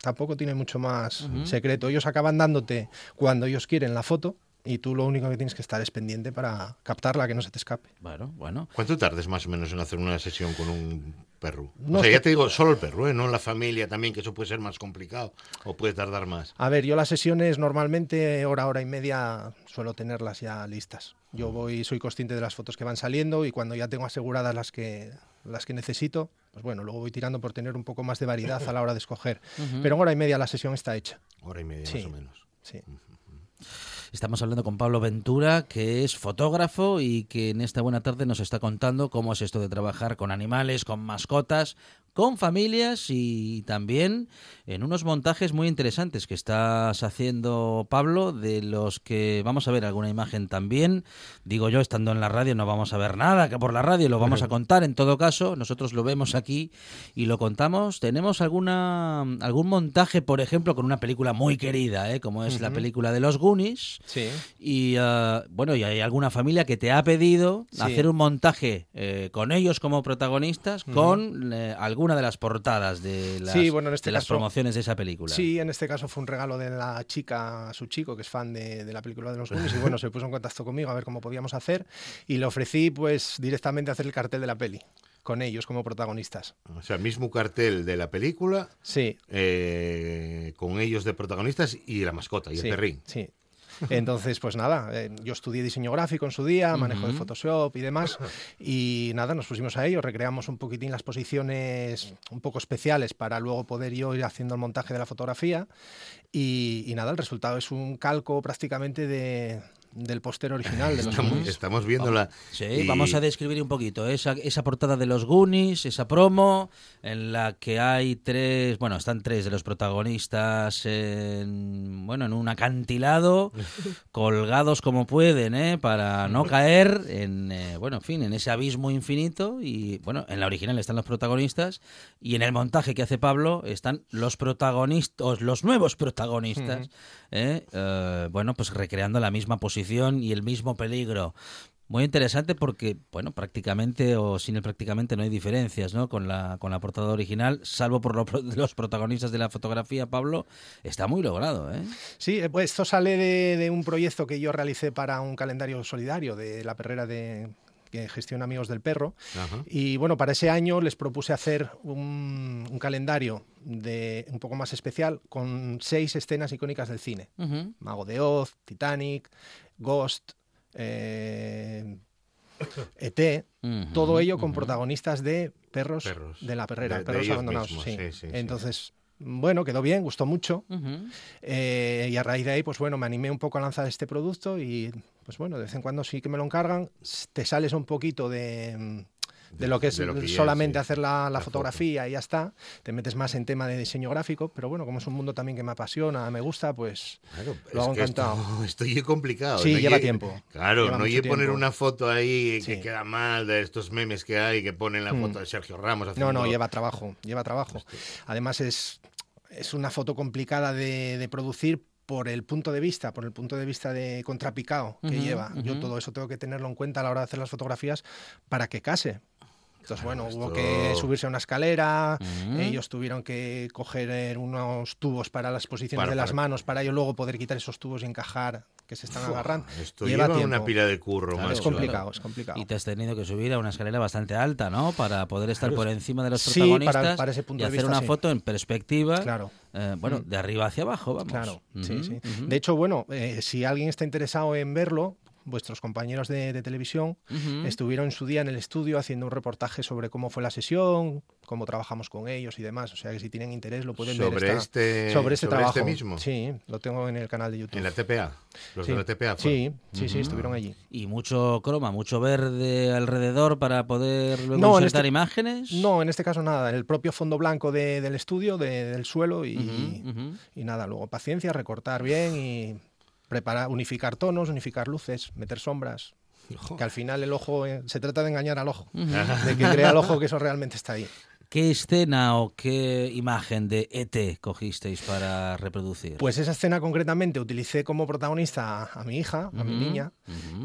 Tampoco tiene mucho más secreto. Ellos acaban dándote cuando ellos quieren la foto y tú lo único que tienes que estar es pendiente para captarla, que no se te escape. Bueno, bueno. ¿Cuánto tardes más o menos en hacer una sesión con un perro? No o sea, sé. ya te digo, solo el perro, ¿eh? no la familia también, que eso puede ser más complicado o puede tardar más. A ver, yo las sesiones normalmente hora, hora y media suelo tenerlas ya listas. Yo voy, soy consciente de las fotos que van saliendo y cuando ya tengo aseguradas las que, las que necesito, pues bueno, luego voy tirando por tener un poco más de variedad a la hora de escoger. Pero en hora y media la sesión está hecha. Hora y media Sí. más o menos. Sí. Estamos hablando con Pablo Ventura, que es fotógrafo y que en esta buena tarde nos está contando cómo es esto de trabajar con animales, con mascotas, con familias y también en unos montajes muy interesantes que estás haciendo, Pablo, de los que vamos a ver alguna imagen también. Digo yo, estando en la radio no vamos a ver nada, que por la radio lo vamos a contar. En todo caso, nosotros lo vemos aquí y lo contamos. Tenemos alguna algún montaje, por ejemplo, con una película muy querida, ¿eh? como es la película de los Goonies. Sí. Y ah, bueno, y hay alguna familia que te ha pedido Sí. hacer un montaje eh, con ellos como protagonistas, con eh, alguna de las portadas de las, Sí, bueno, en este de las promociones de esa película. Sí, en este caso fue un regalo de la chica a su chico, que es fan de, de la película de los Goonies, y bueno, se puso en contacto conmigo a ver cómo podíamos hacer, y le ofrecí pues directamente hacer el cartel de la peli, con ellos como protagonistas. O sea, mismo cartel de la película, Sí, eh, con ellos de protagonistas y la mascota y sí, el perrín. Sí. Entonces, pues nada, eh, yo estudié diseño gráfico en su día, manejo de. Photoshop y demás, y nada, nos pusimos a ello, recreamos un poquitín las posiciones un poco especiales para luego poder yo ir haciendo el montaje de la fotografía, y, y nada, el resultado es un calco prácticamente de, del póster original de los Estamos, viéndola. Sí, y- vamos a describir un poquito esa, esa portada de los Goonies, esa promo, en la que hay tres, bueno, están tres de los protagonistas en, bueno, en un acantilado, colgados como pueden, ¿eh? para no caer en, eh, bueno, en fin, en ese abismo infinito y, bueno, en la original están los protagonistas y en el montaje que hace Pablo están los protagonistas, los nuevos protagonistas, ¿eh? Eh, bueno, pues recreando la misma posición y el mismo peligro. Muy interesante porque, bueno, prácticamente o sin el prácticamente no hay diferencias, ¿no? Con la, con la portada original, salvo por lo los protagonistas de la fotografía, Pablo, está muy logrado, ¿eh? Sí, eh, pues esto sale de, de un proyecto que yo realicé para un calendario solidario de la perrera de que gestiona Amigos del Perro. Ajá. Y bueno, para ese año les propuse hacer un, un calendario de un poco más especial con seis escenas icónicas del cine. Mago de Oz, Titanic, Ghost, eh, ET, Ujú, todo ello con protagonistas de perros, Perros. de la perrera, De- perros abandonados. mismos, sí. sí, sí, sí. Entonces, bueno, quedó bien, gustó mucho. Eh, y a raíz de ahí, pues bueno, me animé un poco a lanzar este producto y pues bueno, de vez en cuando sí que me lo encargan. Te sales un poquito de, de lo que es de lo que ya es, solamente hacer la, la La foto. fotografía y ya está. Te metes más en tema de diseño gráfico, pero bueno, como es un mundo también que me apasiona, me gusta, pues Claro, lo hago esto- encantado. Esto, es complicado. Sí, no lleva lle- tiempo. Claro, Lleva no hay poner una foto ahí que Sí. queda mal de estos memes que hay que ponen la Mm. foto de Sergio Ramos. No, Haciendo... no, lleva trabajo, lleva trabajo. Además es, es una foto complicada de, de producir por el punto de vista, por el punto de vista de contrapicado que lleva. Yo todo eso tengo que tenerlo en cuenta a la hora de hacer las fotografías para que case. Entonces, Claro, bueno, hubo que subirse a una escalera, ellos tuvieron que coger eh, unos tubos para las posiciones Para- de las para- manos, para ellos luego poder quitar esos tubos y encajar que se están agarrando. Esto Lleva lleva, una pila de curro, Claro, es complicado, es complicado. Y te has tenido que subir a una escalera bastante alta, ¿no? Para poder estar Claro, por encima de los sí, para- protagonistas para ese punto y de hacer vista, una sí. foto en perspectiva, Claro. eh, bueno, Mm. de arriba hacia abajo, vamos. Claro, sí, sí. De hecho, bueno, eh, si alguien está interesado en verlo, vuestros compañeros de, de televisión estuvieron en su día en el estudio haciendo un reportaje sobre cómo fue la sesión, cómo trabajamos con ellos y demás. O sea que si tienen interés lo pueden ver. Sobre Está- este- sobre este sobre trabajo. este mismo. Sí, lo tengo en el canal de YouTube. En la TPA. Los Sí. de la TPA. fueron. Sí, sí, sí, estuvieron allí. Y mucho croma, mucho verde alrededor para poder luego No, insertar este- imágenes. No, en este caso nada, el propio fondo blanco de- del estudio, de- del suelo y, y nada, luego paciencia, recortar bien y preparar, unificar tonos, unificar luces, meter sombras. Que al final el ojo, eh, se trata de engañar al ojo, de que crea el ojo que eso realmente está ahí. ¿Qué escena o qué imagen de ET cogisteis para reproducir? Pues esa escena concretamente utilicé como protagonista a, a mi hija, a mi niña,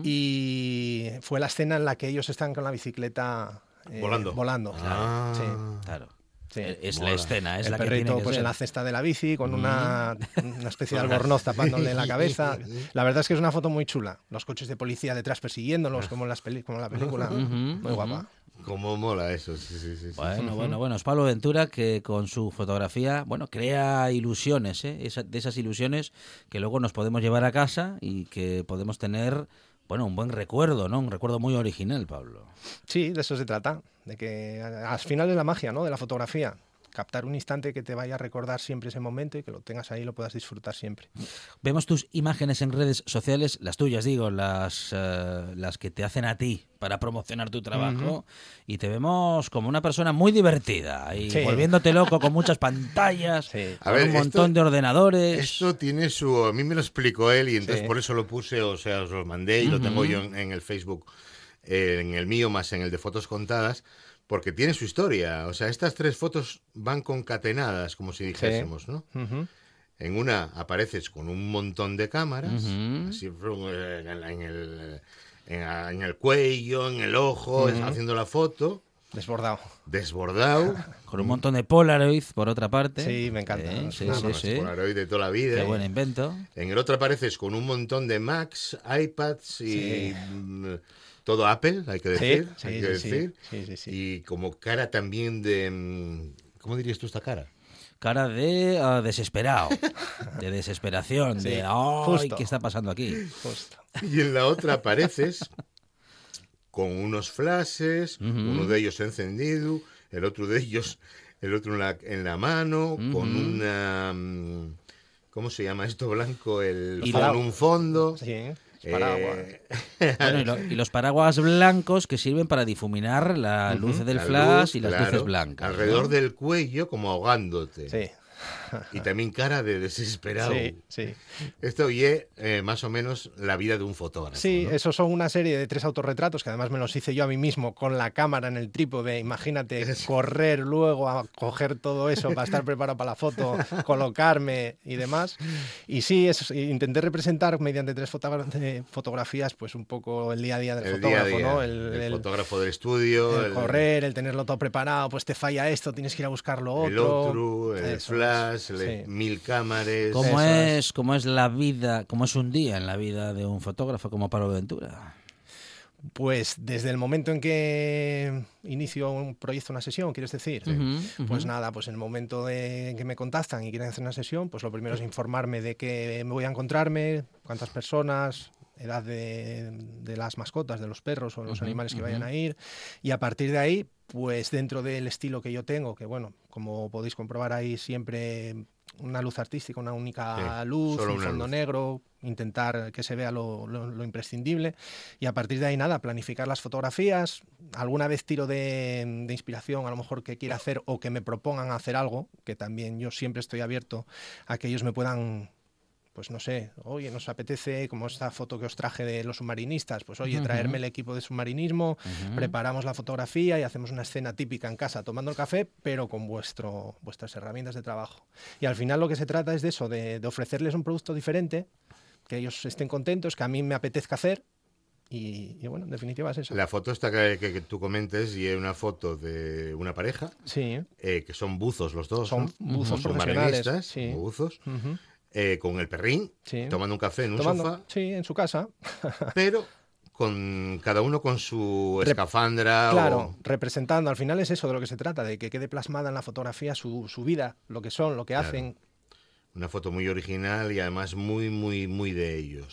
y fue la escena en la que ellos están con la bicicleta eh, Volando. volando. Ah. Sí. Claro. Sí. Eh, Es la escena, es el la que perrito tiene que pues ser. en la cesta de la bici con una, una especie de albornoz tapándole la cabeza. La verdad es que es una foto muy chula. Los coches de policía detrás persiguiéndolos como en, las peli- como en la película. Muy ujú. guapa. Cómo mola eso. Sí, sí, sí, sí. Bueno, bueno, bueno, es Pablo Ventura que con su fotografía, bueno, crea ilusiones, ¿eh? Esa- de esas ilusiones que luego nos podemos llevar a casa y que podemos tener, bueno, un buen recuerdo, ¿no? Un recuerdo muy original, Pablo. Sí, de eso se trata. De que al final es la magia, ¿no? De la fotografía. Captar un instante que te vaya a recordar siempre ese momento y que lo tengas ahí y lo puedas disfrutar siempre. Vemos tus imágenes en redes sociales, las tuyas, digo, las, eh, las que te hacen a ti para promocionar tu trabajo, y te vemos como una persona muy divertida y Sí. volviéndote loco con muchas pantallas, Sí. A con ver, un montón esto- de ordenadores. Esto tiene su. A mí me lo explicó él y entonces Sí. por eso lo puse, o sea, os lo mandé y lo tengo yo en, en el Facebook, eh, en el mío más en el de fotos contadas, porque tiene su historia. O sea, estas tres fotos van concatenadas, como si dijésemos, ¿no? En una apareces con un montón de cámaras, Ujú. así en el, en el, en a- en el cuello, en el ojo, haciendo la foto, Desbordado. desbordado. Con un montón de Polaroid, por otra parte. Sí, me encanta. Eh, sí, sí, sí. Polaroid de toda la vida. Qué ¿eh? buen invento. En el otro apareces con un montón de Macs, iPads y Sí. mm, todo Apple, hay que decir. sí, hay sí, que sí. decir. Y como cara también de... mm, ¿Cómo dirías tú esta cara? Cara de ah, desesperado, de desesperación, de ¡ay! justo. ¿Qué está pasando aquí? Justo. Y en la otra apareces con unos flashes, uno de ellos encendido, el otro de ellos, el otro en la, en la mano, con una... mm, ¿Cómo se llama esto blanco? El, con un fondo. Sí. Paraguas. Eh, Bueno, y, lo- y los paraguas blancos que sirven para difuminar la luz del la flash luz, y las claro, luces blancas. ¿no? Alrededor del cuello, como ahogándote. Sí, Y también cara de desesperado. sí, sí. Esto oye eh, más o menos la vida de un fotógrafo. Sí, ¿no? esos son una serie de tres autorretratos que además me los hice yo a mí mismo con la cámara en el trípode. Imagínate correr luego a coger todo eso para estar preparado para la foto, colocarme y demás. Y sí, es- intenté representar mediante tres eh, fotografías pues un poco el día a día del el día fotógrafo, día. ¿no? El, El, el- fotógrafo del estudio. el correr, el tenerlo todo preparado, pues te falla esto, tienes que ir a buscar lo el otro. otro, el Eso flash, sí. mil cámaras. ¿Cómo Eso es, cómo es la vida, cómo es un día en la vida de un fotógrafo como Pablo Ventura? Pues desde el momento en que inicio un proyecto, una sesión, ¿quieres decir? Pues nada, pues en el momento de en que me contactan y quieren hacer una sesión, pues lo primero es informarme de qué me voy a encontrarme, cuántas personas, edad de, de las mascotas, de los perros o los animales que vayan a ir. Y a partir de ahí, pues dentro del estilo que yo tengo, que bueno, como podéis comprobar ahí siempre una luz artística, una única Sí, luz, un fondo luz. negro, intentar que se vea lo, lo- lo imprescindible y a partir de ahí nada, planificar las fotografías, alguna vez tiro de, de inspiración a lo mejor que quiera hacer o que me propongan hacer algo, que también yo siempre estoy abierto a que ellos me puedan pues no sé, oye, nos apetece, como esta foto que os traje de los submarinistas, pues oye, traerme el equipo de submarinismo, preparamos la fotografía y hacemos una escena típica en casa tomando el café, pero con vuestro, vuestras herramientas de trabajo. Y al final lo que se trata es de eso, de, de ofrecerles un producto diferente, que ellos estén contentos, que a mí me apetezca hacer. Y, y bueno, en definitiva es eso. La foto esta que, que- que tú comentes y es una foto de una pareja Sí, eh, que son buzos los dos. Son ¿no? buzos profesionales, marinistas, sí. Eh, con el perrín, Sí. tomando un café en un Tomando- sofá, Sí, en su casa. pero con cada uno con su Rep- escafandra. o- Claro, representando, al final es eso de lo que se trata, de que quede plasmada en la fotografía su, su vida, lo que son, lo que Claro. hacen. Una foto muy original y además muy, muy, muy de ellos.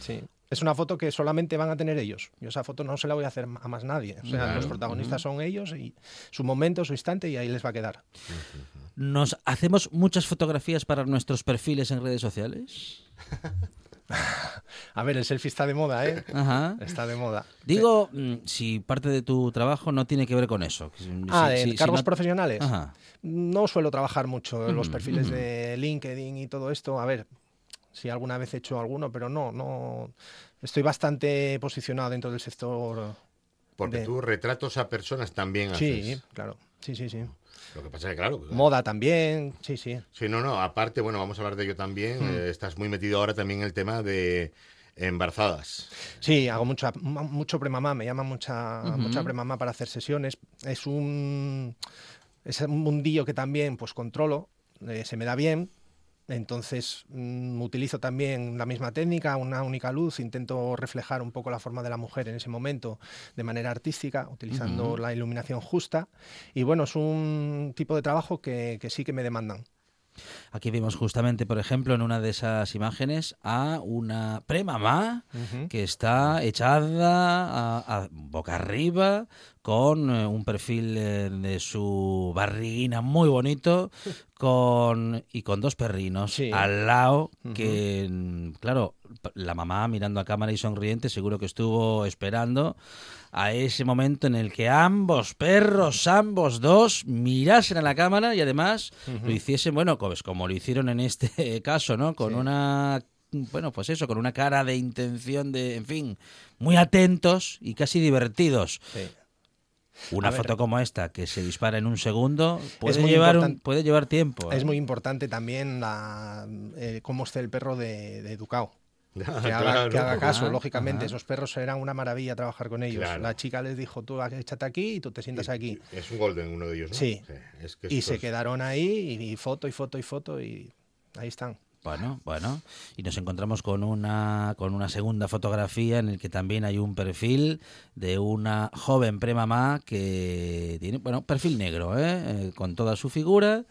Sí. Es una foto que solamente van a tener ellos. Yo esa foto no se la voy a hacer a más nadie. O sea, Claro. los protagonistas son ellos y su momento, su instante y ahí les va a quedar. ¿Nos hacemos muchas fotografías para nuestros perfiles en redes sociales? A ver, el selfie está de moda, ¿eh? Ajá. Está de moda. Digo, mm, si parte de tu trabajo no tiene que ver con eso. Si- Ah, si- de si- si cargos no- profesionales. Ajá. No suelo trabajar mucho en los Ujú, perfiles ujú. de LinkedIn y todo esto. A ver, si alguna vez he hecho alguno, pero no, no. Estoy bastante posicionado dentro del sector. Porque de- tú retratos a personas también Sí, haces. claro. Sí, sí, sí. Lo que pasa es que, claro. Moda también. Sí, sí. Sí, no, no. Aparte, bueno, vamos a hablar de ello también. Mm. eh, estás muy metido ahora también en el tema de embarazadas. Sí, hago mucha, mu- mucho premamá, me llama mucha, Ujú. mucha premamá para hacer sesiones. Es un, es un mundillo que también pues controlo, eh, se me da bien. Entonces mm, utilizo también la misma técnica, una única luz, intento reflejar un poco la forma de la mujer en ese momento de manera artística, utilizando la iluminación justa. Y bueno, es un tipo de trabajo que, que sí que me demandan. Aquí vimos justamente, por ejemplo, en una de esas imágenes a una premamá Ujú. que está echada a, a boca arriba con eh, un perfil eh, de su barriguina muy bonito con y con dos perrinos Sí. al lado que mm, claro la mamá mirando a cámara y sonriente seguro que estuvo esperando a ese momento en el que ambos perros ambos dos mirasen a la cámara y además lo hiciesen bueno pues como lo hicieron en este caso no con Sí. una bueno, pues eso, con una cara de intención de, en fin, muy atentos y casi divertidos. Sí. Una A ver. foto como esta que se dispara en un segundo puede llevar un- puede llevar tiempo. Es ¿eh? muy importante también la, eh, cómo esté el perro de, de educado. Que haga, Claro. que haga caso, lógicamente. Esos perros eran una maravilla trabajar con ellos. Claro. La chica les dijo, tú échate aquí y tú te sientas aquí. Es un golden uno de ellos, ¿no? Sí. es que Y se quedaron ahí y, y foto y foto y foto y ahí están. Bueno, bueno, y nos encontramos con una con una segunda fotografía en el que también hay un perfil de una joven premamá que tiene, bueno, perfil negro, ¿eh? Eh, con toda su figura,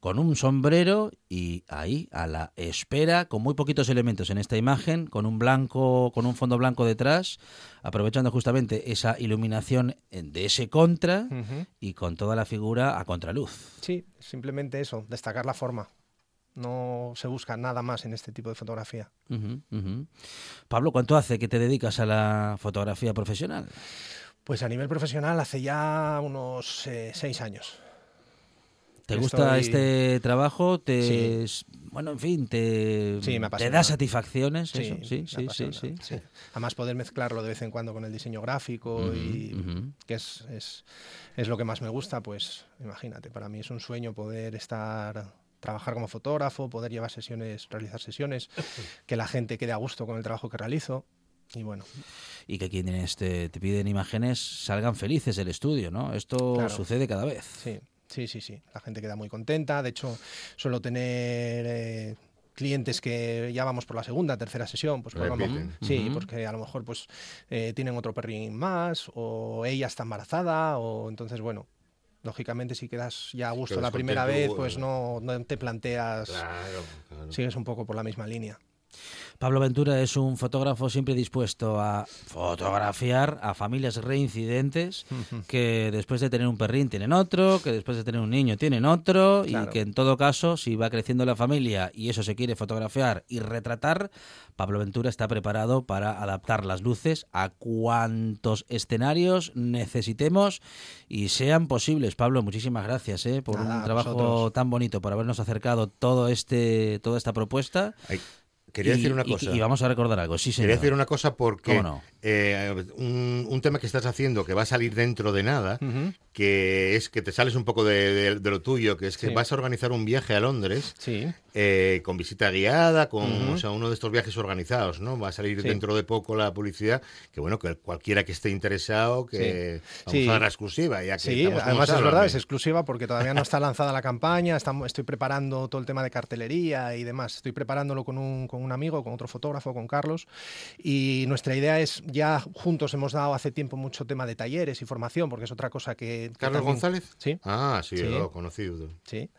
con un sombrero y ahí a la espera, con muy poquitos elementos en esta imagen, con un blanco, con un fondo blanco detrás, aprovechando justamente esa iluminación de ese contra y con toda la figura a contraluz. Sí, simplemente eso, destacar la forma. No se busca nada más en este tipo de fotografía. Pablo, ¿cuánto hace que te dedicas a la fotografía profesional? Pues a nivel profesional hace ya unos eh, seis años. ¿Te Estoy- gusta este trabajo? ¿Te, Sí. Bueno, en fin, ¿te, Sí, me ¿te da satisfacciones? Sí, eso? sí, sí, sí, sí, sí. Además poder mezclarlo de vez en cuando con el diseño gráfico y que es, es, es lo que más me gusta, pues imagínate, para mí es un sueño poder estar trabajar como fotógrafo, poder llevar sesiones, realizar sesiones, que la gente quede a gusto con el trabajo que realizo. Y bueno, Y que quienes te, te piden imágenes salgan felices del estudio, ¿no? Esto Claro. sucede cada vez. Sí, sí, sí, sí. La gente queda muy contenta. De hecho, suelo tener eh, clientes que ya vamos por la segunda, tercera sesión, pues porque sí, Ujú. porque a lo mejor pues eh, tienen otro perrín más, o ella está embarazada, o entonces bueno. Lógicamente, si quedas ya a gusto la primera vez, pues no, no te planteas, Claro, claro. sigues un poco por la misma línea. Pablo Ventura es un fotógrafo siempre dispuesto a fotografiar a familias reincidentes que después de tener un perrín tienen otro, que después de tener un niño tienen otro y que en todo caso si va creciendo la familia y eso se quiere fotografiar y retratar, Pablo Ventura está preparado para adaptar las luces a cuantos escenarios necesitemos y sean posibles. Pablo, muchísimas gracias ¿eh? por Nada, un trabajo vosotros. tan bonito, por habernos acercado todo este toda esta propuesta. Ay, quería Y- decir una cosa. Y, vamos a recordar algo, sí, señor. Quería decir una cosa porque eh, un, un tema que estás haciendo que va a salir dentro de nada, que es que te sales un poco de, de- de lo tuyo, que es que Sí. vas a organizar un viaje a Londres Sí, eh, con visita guiada, con o sea, uno de estos viajes organizados, ¿no? Va a salir Sí. dentro de poco la publicidad, que bueno, que cualquiera que esté interesado, que vamos a dar la exclusiva, ya que Sí, además es verdad, es exclusiva porque todavía no está lanzada la campaña, estamos, estoy preparando todo el tema de cartelería y demás, estoy preparándolo con un, con un amigo, con otro fotógrafo, con Carlos, y nuestra idea es, ya juntos hemos dado hace tiempo mucho tema de talleres y formación, porque es otra cosa que... que ¿Carlos también- González? Sí. Ah, sí, Sí. lo conocido. Sí.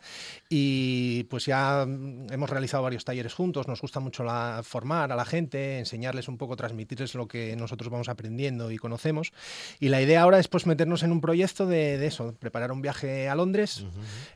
Y pues ya mm, hemos realizado varios talleres juntos, nos gusta mucho la, formar a la gente, enseñarles un poco, transmitirles lo que nosotros vamos aprendiendo y conocemos. Y la idea ahora es pues meternos en un proyecto de, de eso, preparar un viaje a Londres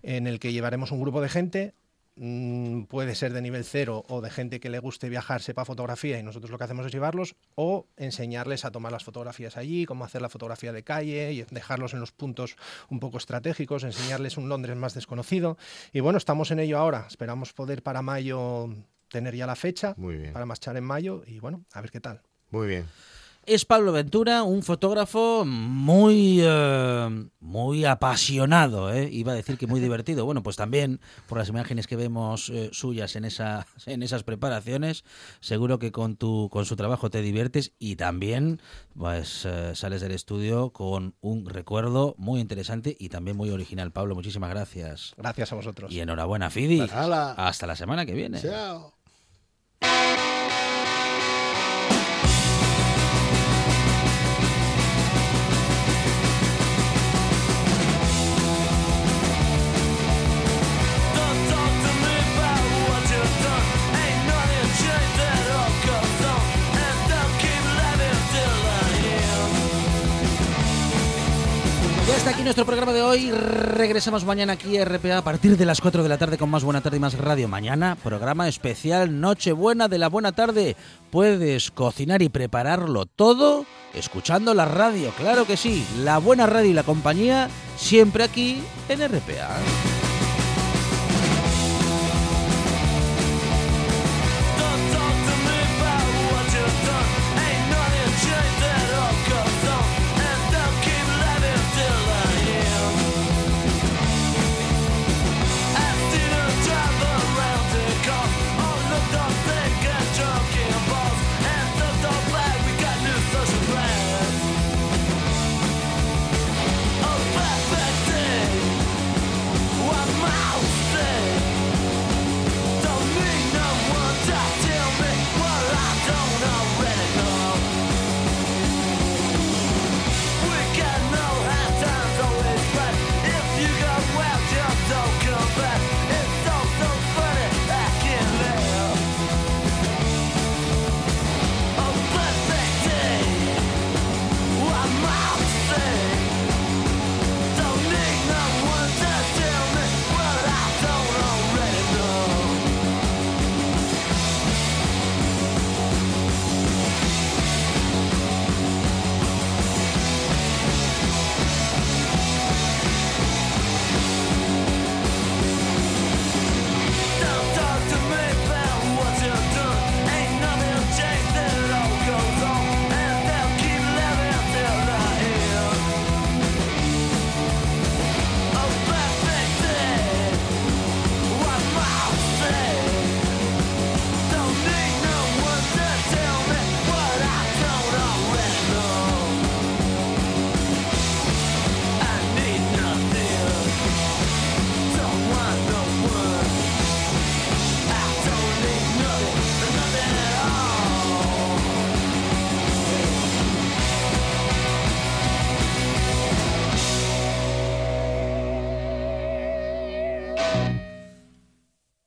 en el que llevaremos un grupo de gente. Mm, Puede ser de nivel cero o de gente que le guste viajar, sepa fotografía y nosotros lo que hacemos es llevarlos o enseñarles a tomar las fotografías allí, cómo hacer la fotografía de calle y dejarlos en los puntos un poco estratégicos, enseñarles un Londres más desconocido. Y bueno, estamos en ello ahora. Esperamos poder para mayo tener ya la fecha Muy bien. para marchar en mayo y bueno, a ver qué tal. Muy bien. Es Pablo Ventura, un fotógrafo muy, eh, muy apasionado, ¿eh? iba a decir que muy divertido. Bueno, pues también por las imágenes que vemos eh, suyas en, esa, en esas preparaciones, seguro que con, tu, con su trabajo te diviertes y también pues, sales del estudio con un recuerdo muy interesante y también muy original. Pablo, muchísimas gracias. Gracias a vosotros. Y enhorabuena, Fidi. Hasta la semana que viene. Chao. Ya está aquí nuestro programa de hoy. Regresamos mañana aquí a RPA a partir de las 4 de la tarde con más Buena Tarde y más Radio. Mañana, programa especial Nochebuena de la Buena Tarde. Puedes cocinar y prepararlo todo escuchando la radio. Claro que sí, la buena radio y la compañía siempre aquí en RPA.